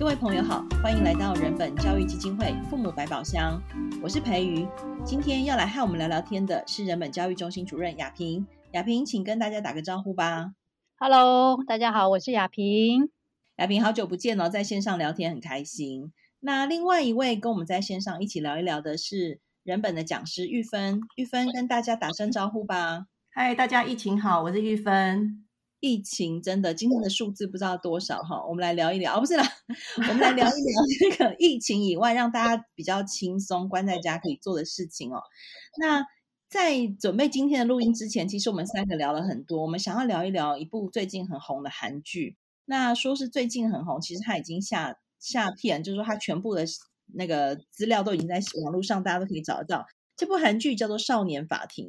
各位朋友好，欢迎来到人本教育基金会父母百宝箱，我是培瑜。今天要来和我们聊聊天的是人本教育中心主任雅萍。雅萍，请跟大家打个招呼吧。Hello，大家好，我是雅萍。雅萍，好久不见哦，在线上聊天很开心。那另外一位跟我们在线上一起聊一聊的是人本的讲师玉芬。玉芬跟大家打声招呼吧。嗨，大家疫情好，我是玉芬。疫情真的，今天的数字不知道多少哈，我们来聊一聊，哦，不是啦，我们来聊一聊 这个疫情以外，让大家比较轻松关在家可以做的事情哦。那在准备今天的录音之前，其实我们三个聊了很多，我们想要聊一聊一部最近很红的韩剧。那说是最近很红，其实它已经下下片，就是说它全部的那个资料都已经在网络上，大家都可以找得到。这部韩剧叫做《少年法庭》。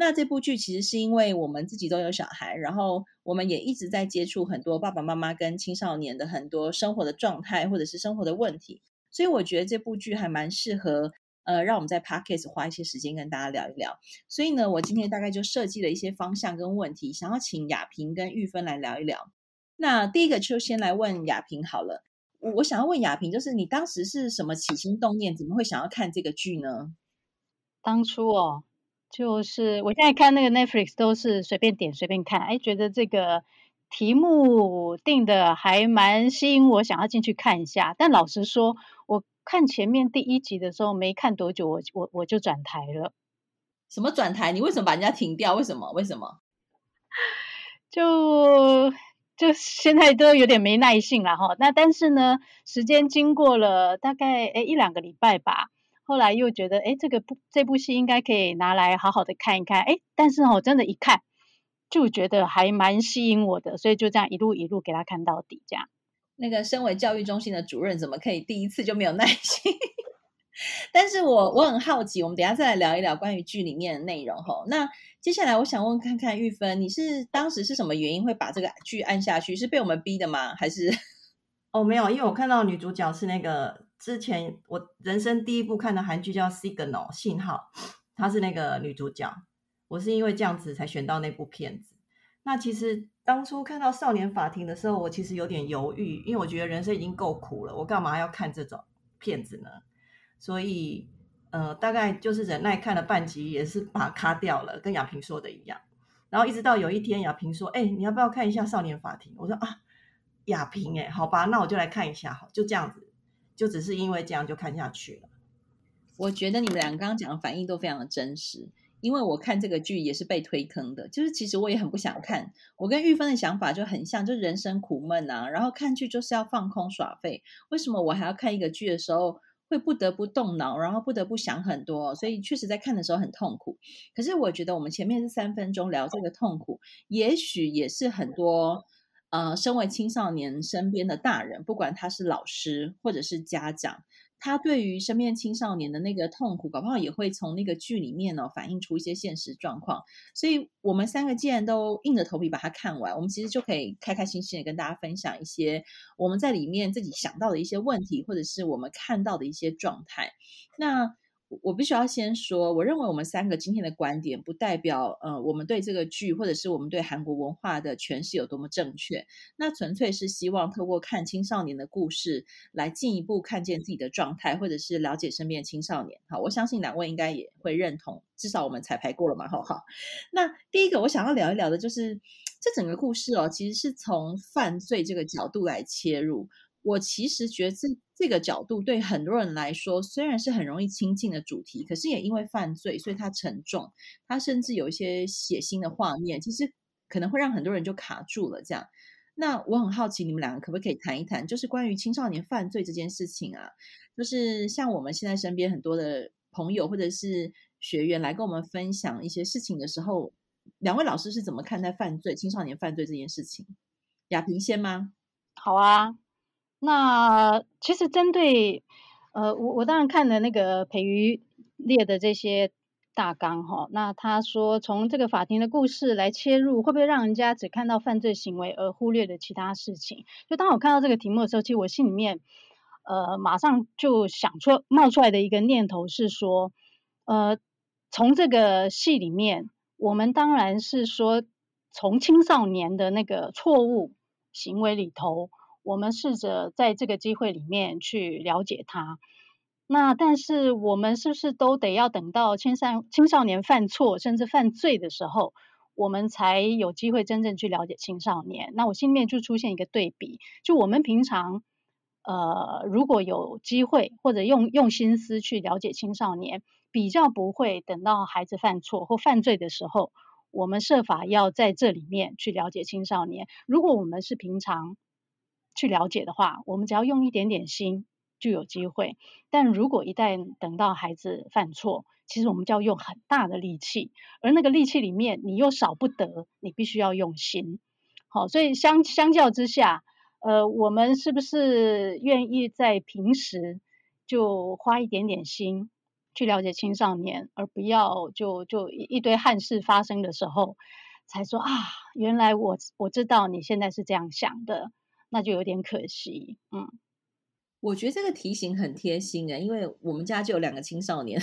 那这部剧其实是因为我们自己都有小孩，然后我们也一直在接触很多爸爸妈妈跟青少年的很多生活的状态或者是生活的问题，所以我觉得这部剧还蛮适合，呃，让我们在 Podcast 花一些时间跟大家聊一聊。所以呢，我今天大概就设计了一些方向跟问题，想要请雅萍跟玉芬来聊一聊。那第一个就先来问雅萍好了，我想要问雅萍，就是你当时是什么起心动念，怎么会想要看这个剧呢？当初哦。就是我现在看那个 Netflix 都是随便点随便看，哎，觉得这个题目定的还蛮吸引我，想要进去看一下。但老实说，我看前面第一集的时候没看多久，我我我就转台了。什么转台？你为什么把人家停掉？为什么？为什么？就就现在都有点没耐性了哈。那但是呢，时间经过了大概哎一两个礼拜吧。后来又觉得，哎，这个部这部戏应该可以拿来好好的看一看，哎，但是我，真的，一看就觉得还蛮吸引我的，所以就这样一路一路给他看到底，这样。那个身为教育中心的主任，怎么可以第一次就没有耐心？但是我我很好奇，我们等一下再来聊一聊关于剧里面的内容吼。那接下来我想问看看玉芬，你是当时是什么原因会把这个剧按下去？是被我们逼的吗？还是？哦，没有，因为我看到女主角是那个。之前我人生第一部看的韩剧叫《Signal》信号，她是那个女主角。我是因为这样子才选到那部片子。那其实当初看到《少年法庭》的时候，我其实有点犹豫，因为我觉得人生已经够苦了，我干嘛要看这种片子呢？所以呃，大概就是忍耐看了半集，也是把它卡掉了，跟雅萍说的一样。然后一直到有一天，雅萍说：“哎，你要不要看一下《少年法庭》？”我说：“啊，雅萍，哎，好吧，那我就来看一下。”好，就这样子。就只是因为这样就看下去了。我觉得你们两个刚刚讲的反应都非常的真实，因为我看这个剧也是被推坑的。就是其实我也很不想看，我跟玉芬的想法就很像，就人生苦闷啊，然后看剧就是要放空耍废。为什么我还要看一个剧的时候会不得不动脑，然后不得不想很多？所以确实在看的时候很痛苦。可是我觉得我们前面是三分钟聊这个痛苦，也许也是很多。呃，身为青少年身边的大人，不管他是老师或者是家长，他对于身边青少年的那个痛苦，搞不好也会从那个剧里面呢反映出一些现实状况。所以，我们三个既然都硬着头皮把它看完，我们其实就可以开开心心的跟大家分享一些我们在里面自己想到的一些问题，或者是我们看到的一些状态。那。我必须要先说，我认为我们三个今天的观点不代表，呃，我们对这个剧或者是我们对韩国文化的诠释有多么正确。那纯粹是希望透过看青少年的故事，来进一步看见自己的状态，或者是了解身边的青少年。好，我相信两位应该也会认同，至少我们彩排过了嘛，好好。那第一个我想要聊一聊的就是这整个故事哦，其实是从犯罪这个角度来切入。我其实觉得这这个角度对很多人来说，虽然是很容易亲近的主题，可是也因为犯罪，所以它沉重，它甚至有一些血腥的画面，其实可能会让很多人就卡住了。这样，那我很好奇，你们两个可不可以谈一谈，就是关于青少年犯罪这件事情啊？就是像我们现在身边很多的朋友或者是学员来跟我们分享一些事情的时候，两位老师是怎么看待犯罪、青少年犯罪这件事情？雅萍先吗？好啊。那其实针对，呃，我我当然看了那个培瑜列的这些大纲哈。那他说从这个法庭的故事来切入，会不会让人家只看到犯罪行为而忽略了其他事情？就当我看到这个题目的时候，其实我心里面，呃，马上就想出冒出来的一个念头是说，呃，从这个戏里面，我们当然是说从青少年的那个错误行为里头。我们试着在这个机会里面去了解他。那但是我们是不是都得要等到青少青少年犯错甚至犯罪的时候，我们才有机会真正去了解青少年？那我心里面就出现一个对比，就我们平常。呃，如果有机会或者用用心思去了解青少年，比较不会等到孩子犯错或犯罪的时候，我们设法要在这里面去了解青少年。如果我们是平常去了解的话，我们只要用一点点心就有机会。但如果一旦等到孩子犯错，其实我们就要用很大的力气，而那个力气里面你又少不得，你必须要用心。好，所以相相较之下。呃，我们是不是愿意在平时就花一点点心去了解青少年，而不要就就一堆憾事发生的时候才说啊，原来我我知道你现在是这样想的，那就有点可惜。嗯，我觉得这个提醒很贴心啊，因为我们家就有两个青少年。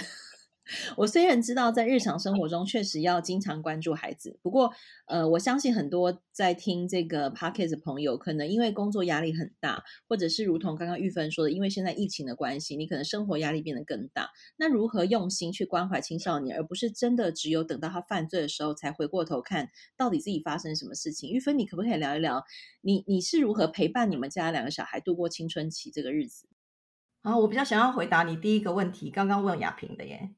我虽然知道在日常生活中确实要经常关注孩子，不过，呃，我相信很多在听这个 podcast 的朋友，可能因为工作压力很大，或者是如同刚刚玉芬说的，因为现在疫情的关系，你可能生活压力变得更大。那如何用心去关怀青少年，而不是真的只有等到他犯罪的时候才回过头看到底自己发生什么事情？玉芬，你可不可以聊一聊，你你是如何陪伴你们家两个小孩度过青春期这个日子？啊，我比较想要回答你第一个问题，刚刚问亚萍的耶。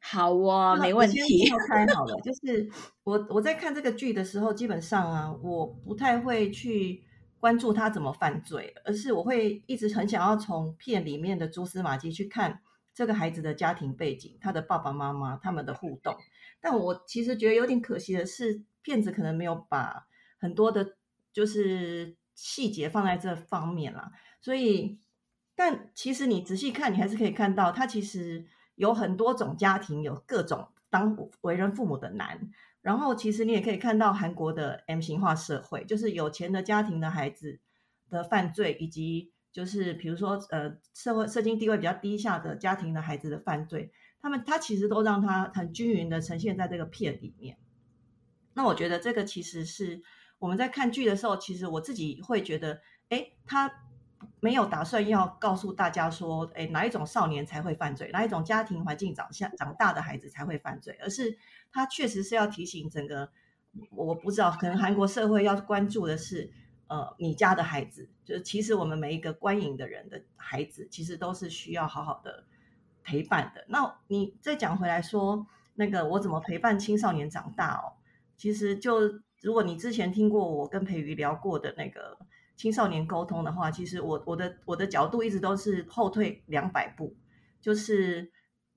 好啊，没问题。开好了，就是我我在看这个剧的时候，基本上啊，我不太会去关注他怎么犯罪，而是我会一直很想要从片里面的蛛丝马迹去看这个孩子的家庭背景，他的爸爸妈妈他们的互动。但我其实觉得有点可惜的是，骗子可能没有把很多的，就是细节放在这方面啦。所以，但其实你仔细看，你还是可以看到他其实。有很多种家庭，有各种当为人父母的难。然后，其实你也可以看到韩国的 M 型化社会，就是有钱的家庭的孩子的犯罪，以及就是比如说呃社会社经地位比较低下的家庭的孩子的犯罪，他们他其实都让他很均匀的呈现在这个片里面。那我觉得这个其实是我们在看剧的时候，其实我自己会觉得，诶，他。没有打算要告诉大家说，诶，哪一种少年才会犯罪，哪一种家庭环境长下长大的孩子才会犯罪，而是他确实是要提醒整个，我不知道，可能韩国社会要关注的是，呃，你家的孩子，就是其实我们每一个观影的人的孩子，其实都是需要好好的陪伴的。那你再讲回来说，那个我怎么陪伴青少年长大哦？其实就如果你之前听过我跟培瑜聊过的那个。青少年沟通的话，其实我我的我的角度一直都是后退两百步，就是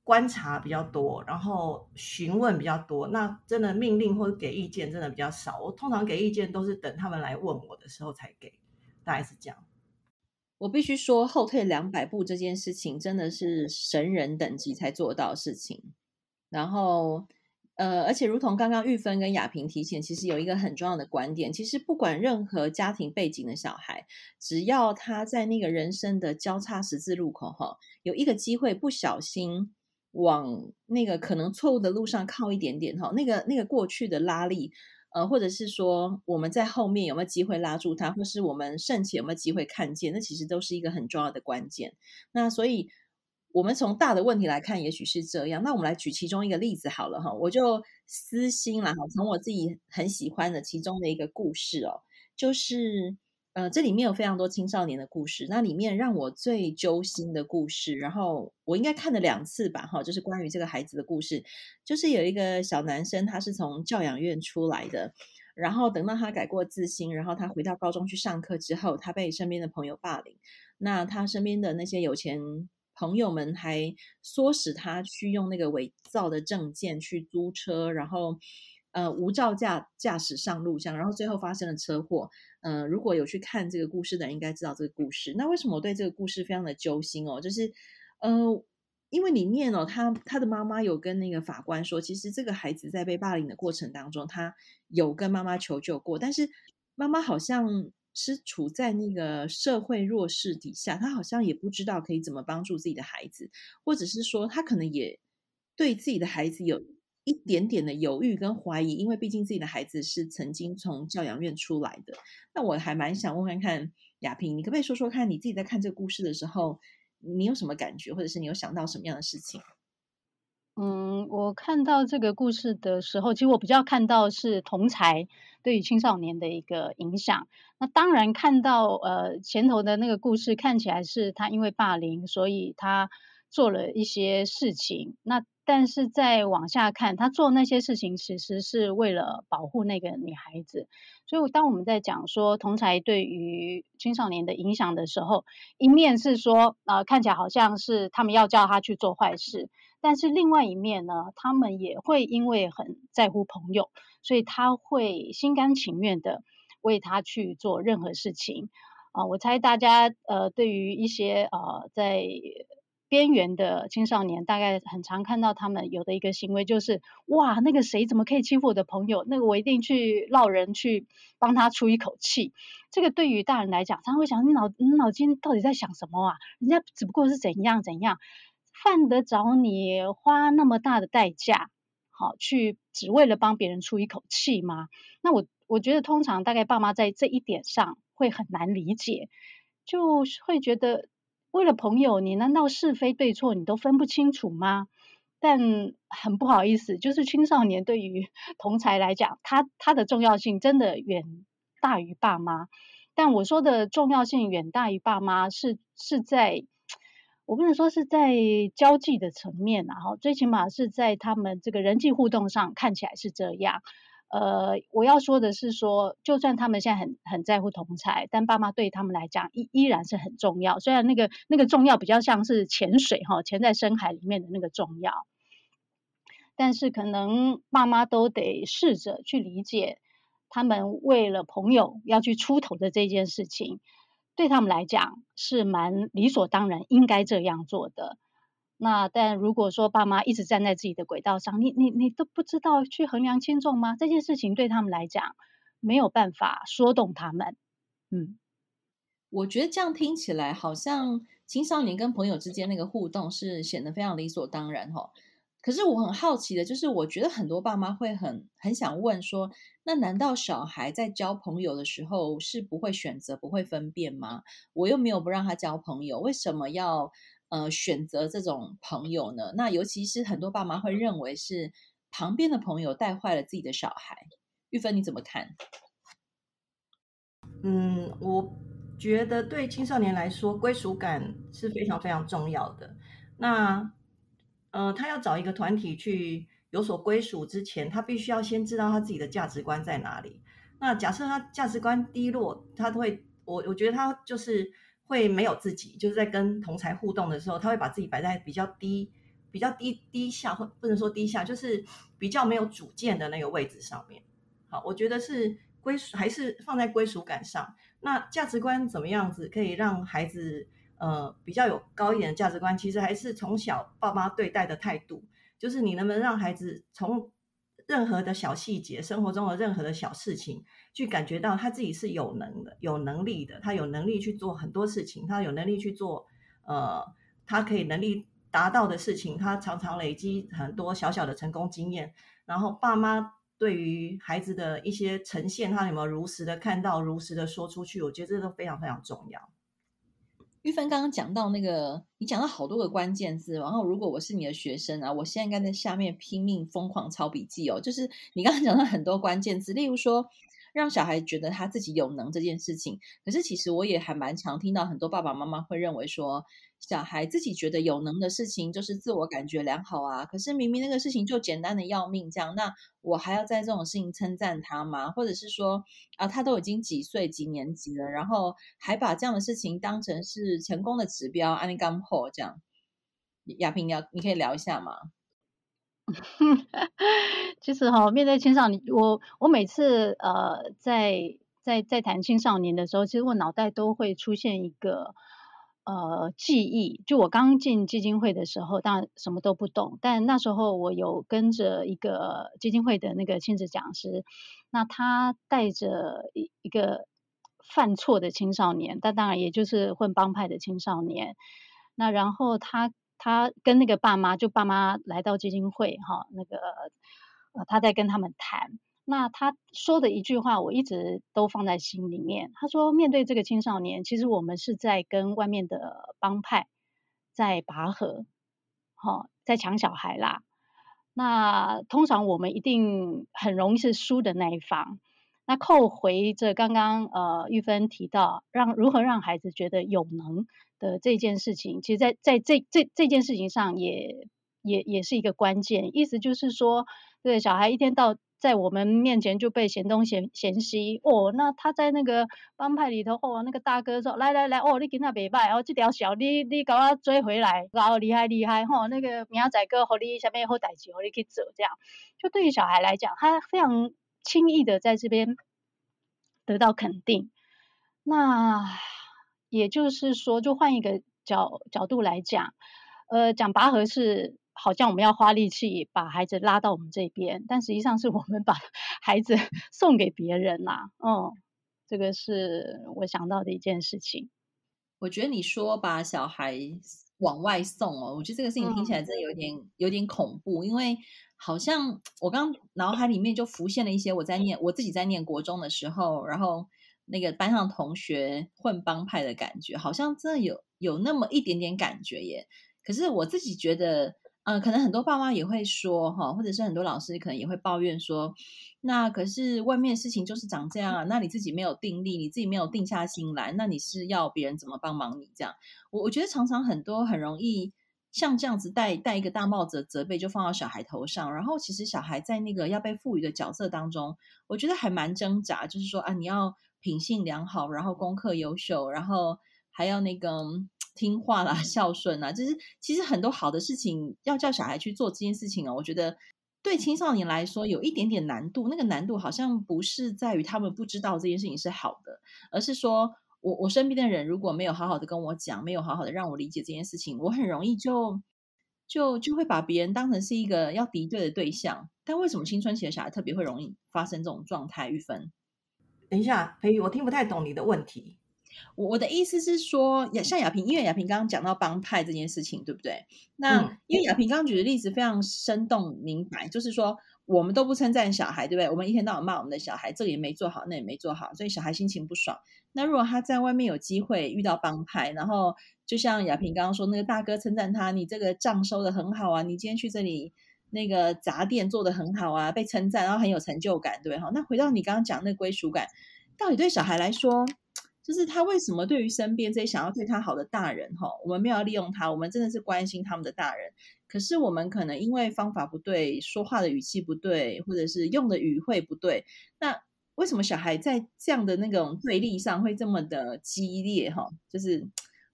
观察比较多，然后询问比较多。那真的命令或者给意见真的比较少。我通常给意见都是等他们来问我的时候才给，大概是这样。我必须说，后退两百步这件事情真的是神人等级才做到的事情。然后。呃，而且如同刚刚玉芬跟亚萍提醒，其实有一个很重要的观点，其实不管任何家庭背景的小孩，只要他在那个人生的交叉十字路口哈，有一个机会不小心往那个可能错误的路上靠一点点哈，那个那个过去的拉力，呃，或者是说我们在后面有没有机会拉住他，或是我们胜起有没有机会看见，那其实都是一个很重要的关键。那所以。我们从大的问题来看，也许是这样。那我们来举其中一个例子好了哈，我就私心了哈，从我自己很喜欢的其中的一个故事哦，就是呃，这里面有非常多青少年的故事。那里面让我最揪心的故事，然后我应该看了两次吧哈，就是关于这个孩子的故事，就是有一个小男生，他是从教养院出来的，然后等到他改过自新，然后他回到高中去上课之后，他被身边的朋友霸凌，那他身边的那些有钱。朋友们还唆使他去用那个伪造的证件去租车，然后呃无照驾驾驶上路，这样，然后最后发生了车祸。嗯、如果有去看这个故事的人，应该知道这个故事。那为什么我对这个故事非常的揪心哦？就是呃，因为里面哦，他他的妈妈有跟那个法官说，其实这个孩子在被霸凌的过程当中，他有跟妈妈求救过，但是妈妈好像。是处在那个社会弱势底下，他好像也不知道可以怎么帮助自己的孩子，或者是说他可能也对自己的孩子有一点点的犹豫跟怀疑，因为毕竟自己的孩子是曾经从教养院出来的。那我还蛮想问看看雅萍，你可不可以说说看你自己在看这个故事的时候，你有什么感觉，或者是你有想到什么样的事情？嗯，我看到这个故事的时候，其实我比较看到是同才对于青少年的一个影响。那当然看到呃前头的那个故事，看起来是他因为霸凌，所以他做了一些事情。那但是再往下看，他做那些事情其实是为了保护那个女孩子。所以当我们在讲说同才对于青少年的影响的时候，一面是说啊、呃，看起来好像是他们要叫他去做坏事。但是另外一面呢，他们也会因为很在乎朋友，所以他会心甘情愿的为他去做任何事情啊、我猜大家呃，对于一些呃在边缘的青少年，大概很常看到他们有的一个行为就是，哇，那个谁怎么可以欺负我的朋友？那个我一定去落人去帮他出一口气。这个对于大人来讲，他会想，你脑你脑筋到底在想什么啊？人家只不过是怎样怎样。犯得着你花那么大的代价，好去只为了帮别人出一口气吗？那我我觉得通常大概爸妈在这一点上会很难理解，就会觉得为了朋友，你难道是非对错你都分不清楚吗？但很不好意思，就是青少年对于 同才来讲，他他的重要性真的远大于爸妈。但我说的重要性远大于爸妈是是在。我不能说是在交际的层面啊，哈，最起码是在他们这个人际互动上看起来是这样。呃，我要说的是说，就算他们现在很很在乎同才，但爸妈对他们来讲依依然是很重要。虽然那个那个重要比较像是潜水哈，潜在深海里面的那个重要，但是可能爸妈都得试着去理解，他们为了朋友要去出头的这件事情。对他们来讲是蛮理所当然，应该这样做的。那但如果说爸妈一直站在自己的轨道上，你你你都不知道去衡量轻重吗？这件事情对他们来讲没有办法说动他们。嗯，我觉得这样听起来好像青少年跟朋友之间那个互动是显得非常理所当然哈。可是我很好奇的，就是我觉得很多爸妈会很很想问说，那难道小孩在交朋友的时候是不会选择、不会分辨吗？我又没有不让他交朋友，为什么要呃选择这种朋友呢？那尤其是很多爸妈会认为是旁边的朋友带坏了自己的小孩。玉芬你怎么看？嗯，我觉得对青少年来说，归属感是非常非常重要的。那呃，他要找一个团体去有所归属之前，他必须要先知道他自己的价值观在哪里。那假设他价值观低落，他会，我我觉得他就是会没有自己，就是在跟同侪互动的时候，他会把自己摆在比较低、比较低低下，或不能说低下，就是比较没有主见的那个位置上面。好，我觉得是归属还是放在归属感上。那价值观怎么样子可以让孩子？呃，比较有高一点的价值观，其实还是从小爸妈对待的态度，就是你能不能让孩子从任何的小细节、生活中的任何的小事情，去感觉到他自己是有能的、有能力的，他有能力去做很多事情，他有能力去做呃，他可以能力达到的事情，他常常累积很多小小的成功经验。然后爸妈对于孩子的一些呈现，他有没有如实的看到、如实的说出去，我觉得这都非常非常重要。玉芬刚刚讲到那个，你讲到好多个关键字，然后如果我是你的学生啊，我现在应该在下面拼命疯狂抄笔记哦。就是你刚刚讲到很多关键字，例如说让小孩觉得他自己有能这件事情，可是其实我也还蛮常听到很多爸爸妈妈会认为说。小孩自己觉得有能的事情，就是自我感觉良好啊。可是明明那个事情就简单的要命，这样，那我还要在这种事情称赞他吗？或者是说，啊，他都已经几岁几年级了，然后还把这样的事情当成是成功的指标，安利干破这样。雅萍，你要你可以聊一下吗？其 实哈，面对青少年，我我每次呃在在在谈青少年的时候，其实我脑袋都会出现一个。呃，记忆就我刚进基金会的时候，当然什么都不懂，但那时候我有跟着一个基金会的那个亲子讲师，那他带着一一个犯错的青少年，但当然也就是混帮派的青少年，那然后他他跟那个爸妈，就爸妈来到基金会哈，那个呃，他在跟他们谈。那他说的一句话，我一直都放在心里面。他说，面对这个青少年，其实我们是在跟外面的帮派在拔河，好，在抢小孩啦。那通常我们一定很容易是输的那一方。那扣回这刚刚呃玉芬提到，让如何让孩子觉得有能的这件事情，其实在在这这这件事情上也也也是一个关键。意思就是说，对小孩一天到在我们面前就被嫌东嫌嫌西哦，那他在那个帮派里头哦，那个大哥说来来来哦，你今天袂歹哦，这条小你你给我追回来，然后厉害厉害吼、哦，那个明仔哥和你下面好代志，和你去做这样，就对于小孩来讲，他非常轻易的在这边得到肯定。那也就是说，就换一个角角度来讲，呃，讲拔河是。好像我们要花力气把孩子拉到我们这边，但实际上是我们把 孩子 送给别人啦、啊。嗯，这个是我想到的一件事情。我觉得你说把小孩往外送哦，我觉得这个事情听起来真的有点、嗯、有点恐怖，因为好像我刚脑海里面就浮现了一些我在念我自己在念国中的时候，然后那个班上同学混帮派的感觉，好像真的有有那么一点点感觉耶。可是我自己觉得。嗯，可能很多爸妈也会说哈，或者是很多老师可能也会抱怨说，那可是外面事情就是长这样啊，那你自己没有定力，你自己没有定下心来，那你是要别人怎么帮忙你这样？我我觉得常常很多很容易像这样子戴戴一个大帽子的责备就放到小孩头上，然后其实小孩在那个要被赋予的角色当中，我觉得还蛮挣扎，就是说啊，你要品性良好，然后功课优秀，然后还要那个。听话啦，孝顺啦，就是其实很多好的事情要叫小孩去做这件事情哦，我觉得对青少年来说有一点点难度。那个难度好像不是在于他们不知道这件事情是好的，而是说我我身边的人如果没有好好的跟我讲，没有好好的让我理解这件事情，我很容易就就就会把别人当成是一个要敌对的对象。但为什么青春期的小孩特别会容易发生这种状态？玉芬，等一下，培宇，我听不太懂你的问题。我我的意思是说，像亚萍，因为亚萍刚刚讲到帮派这件事情，对不对？那、嗯、因为亚萍刚刚举的例子非常生动明白，就是说我们都不称赞小孩，对不对？我们一天到晚骂我们的小孩，这个也没做好，那也没做好，所以小孩心情不爽。那如果他在外面有机会遇到帮派，然后就像亚萍刚刚说，那个大哥称赞他，你这个账收的很好啊，你今天去这里那个杂店做得很好啊，被称赞，然后很有成就感，对哈？那回到你刚刚讲的那归属感，到底对小孩来说？就是他为什么对于身边这些想要对他好的大人，哈，我们没有利用他，我们真的是关心他们的大人。可是我们可能因为方法不对，说话的语气不对，或者是用的语汇不对，那为什么小孩在这样的那种对立上会这么的激烈，哈，就是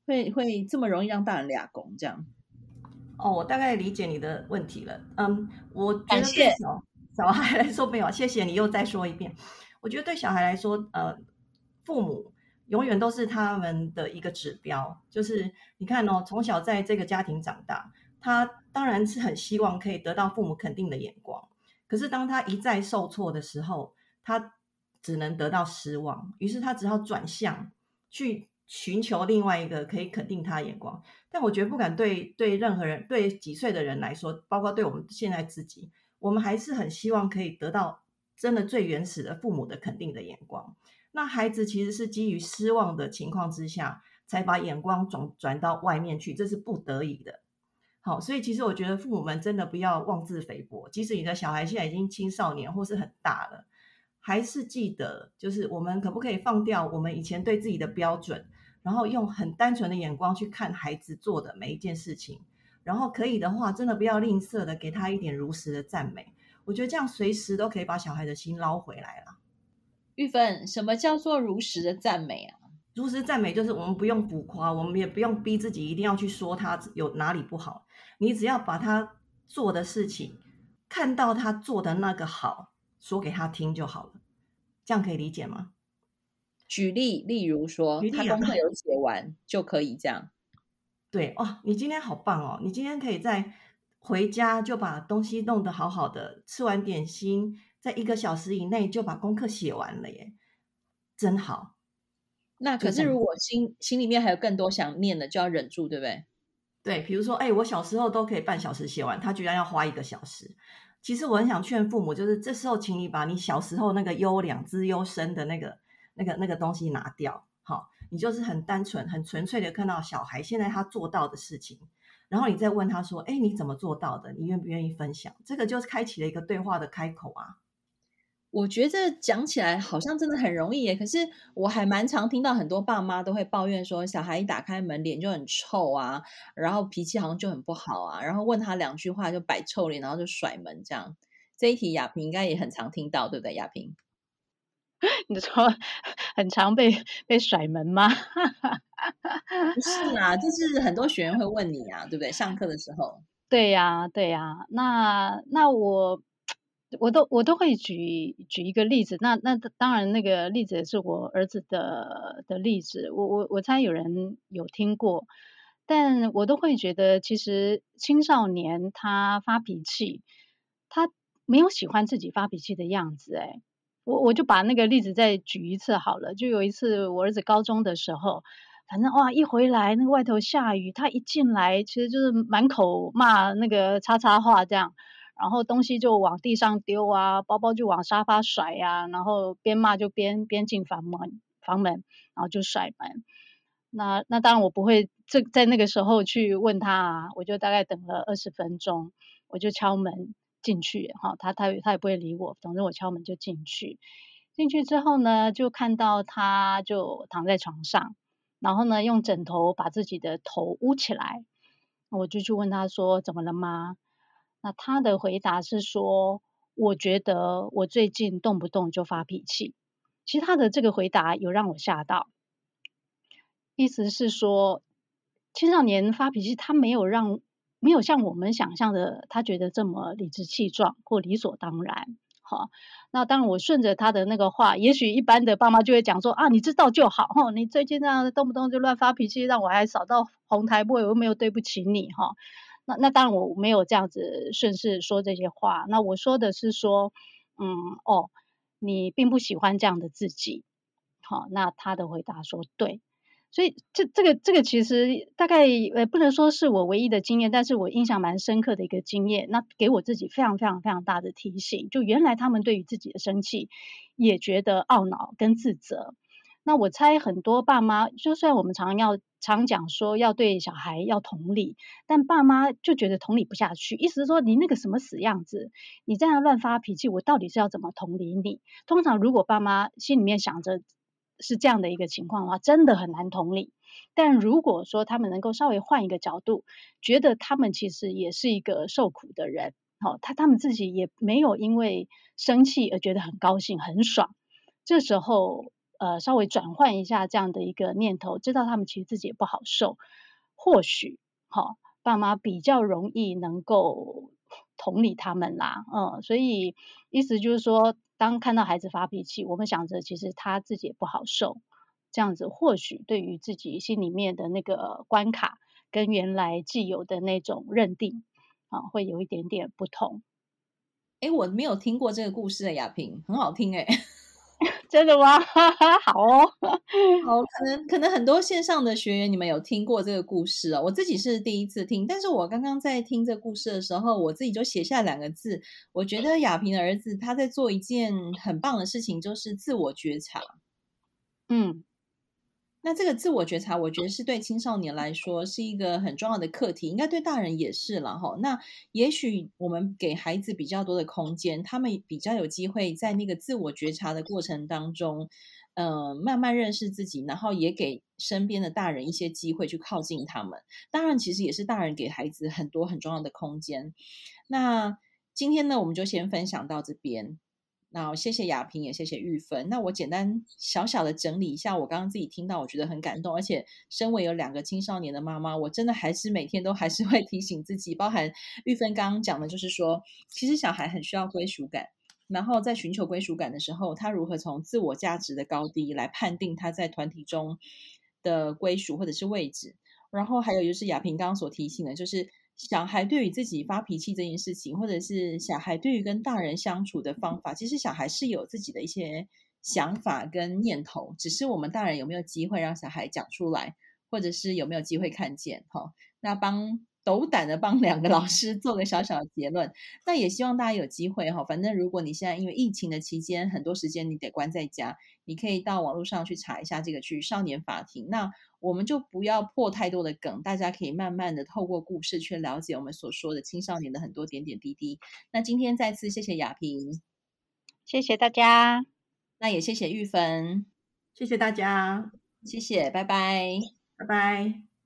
会会这么容易让大人俩拱这样？哦，我大概理解你的问题了。嗯，我觉得对小小孩来说没有，谢谢你又再说一遍。我觉得对小孩来说，呃，父母。永远都是他们的一个指标，就是你看哦，从小在这个家庭长大，他当然是很希望可以得到父母肯定的眼光。可是当他一再受挫的时候，他只能得到失望，于是他只好转向去寻求另外一个可以肯定他的眼光。但我觉得不管对对任何人，对几岁的人来说，包括对我们现在自己，我们还是很希望可以得到真的最原始的父母的肯定的眼光。那孩子其实是基于失望的情况之下，才把眼光转转到外面去，这是不得已的。好，所以其实我觉得父母们真的不要妄自菲薄，即使你的小孩现在已经青少年或是很大了，还是记得，就是我们可不可以放掉我们以前对自己的标准，然后用很单纯的眼光去看孩子做的每一件事情，然后可以的话，真的不要吝啬的给他一点如实的赞美。我觉得这样随时都可以把小孩的心捞回来了。玉芬，什么叫做如实的赞美啊？如实赞美就是我们不用浮夸，我们也不用逼自己一定要去说他有哪里不好。你只要把他做的事情，看到他做的那个好，说给他听就好了。这样可以理解吗？举例，例如说，他功课有写完就可以这样。对哦，你今天好棒哦！你今天可以在回家就把东西弄得好好的，吃完点心。在一个小时以内就把功课写完了耶，真好。那可是如果心心里面还有更多想念的，就要忍住，对不对？对，比如说，哎，我小时候都可以半小时写完，他居然要花一个小时。其实我很想劝父母，就是这时候，请你把你小时候那个优良、资优生的那个、那个、那个东西拿掉。好，你就是很单纯、很纯粹的看到小孩现在他做到的事情，然后你再问他说：“哎，你怎么做到的？你愿不愿意分享？”这个就是开启了一个对话的开口啊。我觉得讲起来好像真的很容易耶，可是我还蛮常听到很多爸妈都会抱怨说，小孩一打开门脸就很臭啊，然后脾气好像就很不好啊，然后问他两句话就摆臭脸，然后就甩门这样。这一题雅萍应该也很常听到，对不对？雅萍，你说很常被被甩门吗？不是啊，就是很多学员会问你啊，对不对？上课的时候。对呀，对呀，那那我。我都我都会举举一个例子，那那当然那个例子也是我儿子的的例子，我我我猜有人有听过，但我都会觉得其实青少年他发脾气，他没有喜欢自己发脾气的样子，诶，我我就把那个例子再举一次好了，就有一次我儿子高中的时候，反正哇一回来那个外头下雨，他一进来其实就是满口骂那个叉叉话这样。然后东西就往地上丢啊，包包就往沙发甩呀、啊，然后边骂就边边进房门房门，然后就甩门。那那当然我不会这在那个时候去问他啊，我就大概等了二十分钟，我就敲门进去哈，他他他也不会理我，总之我敲门就进去。进去之后呢，就看到他就躺在床上，然后呢用枕头把自己的头捂起来，我就去问他说怎么了吗？那他的回答是说，我觉得我最近动不动就发脾气。其实他的这个回答有让我吓到，意思是说，青少年发脾气，他没有让没有像我们想象的，他觉得这么理直气壮或理所当然。好，那当然我顺着他的那个话，也许一般的爸妈就会讲说啊，你知道就好哈，你最近这样动不动就乱发脾气，让我还扫到红台，我又没有对不起你哈。那那当然我没有这样子顺势说这些话，那我说的是说，嗯哦，你并不喜欢这样的自己，好，那他的回答说对，所以这这个这个其实大概呃不能说是我唯一的经验，但是我印象蛮深刻的一个经验，那给我自己非常非常非常大的提醒，就原来他们对于自己的生气也觉得懊恼跟自责。那我猜很多爸妈，就算我们常要常讲说要对小孩要同理，但爸妈就觉得同理不下去，意思是说你那个什么死样子，你这样乱发脾气，我到底是要怎么同理你？通常如果爸妈心里面想着是这样的一个情况的话，真的很难同理。但如果说他们能够稍微换一个角度，觉得他们其实也是一个受苦的人，好，他他们自己也没有因为生气而觉得很高兴很爽，这时候。呃，稍微转换一下这样的一个念头，知道他们其实自己也不好受，或许好、哦、爸妈比较容易能够同理他们啦，嗯，所以意思就是说，当看到孩子发脾气，我们想着其实他自己也不好受，这样子或许对于自己心里面的那个关卡跟原来既有的那种认定啊，会有一点点不同。哎，我没有听过这个故事的雅萍，很好听哎。真的吗？好哦，好，可能可能很多线上的学员，你们有听过这个故事哦。我自己是第一次听，但是我刚刚在听这个故事的时候，我自己就写下两个字。我觉得亚萍的儿子他在做一件很棒的事情，就是自我觉察。嗯。那这个自我觉察，我觉得是对青少年来说是一个很重要的课题，应该对大人也是了哈。那也许我们给孩子比较多的空间，他们比较有机会在那个自我觉察的过程当中，嗯、呃，慢慢认识自己，然后也给身边的大人一些机会去靠近他们。当然，其实也是大人给孩子很多很重要的空间。那今天呢，我们就先分享到这边。那谢谢雅萍，也谢谢玉芬。那我简单小小的整理一下，我刚刚自己听到，我觉得很感动。而且，身为有两个青少年的妈妈，我真的还是每天都还是会提醒自己，包含玉芬刚刚讲的，就是说，其实小孩很需要归属感。然后在寻求归属感的时候，他如何从自我价值的高低来判定他在团体中的归属或者是位置？然后还有就是雅萍刚刚所提醒的，就是。小孩对于自己发脾气这件事情，或者是小孩对于跟大人相处的方法，其实小孩是有自己的一些想法跟念头，只是我们大人有没有机会让小孩讲出来，或者是有没有机会看见？哈，那帮。斗胆的帮两个老师做个小小的结论，那也希望大家有机会哈。反正如果你现在因为疫情的期间，很多时间你得关在家，你可以到网络上去查一下这个去《少年法庭》。那我们就不要破太多的梗，大家可以慢慢的透过故事去了解我们所说的青少年的很多点点滴滴。那今天再次谢谢雅萍，谢谢大家，那也谢谢玉芬，谢谢大家，谢谢，拜拜，拜拜。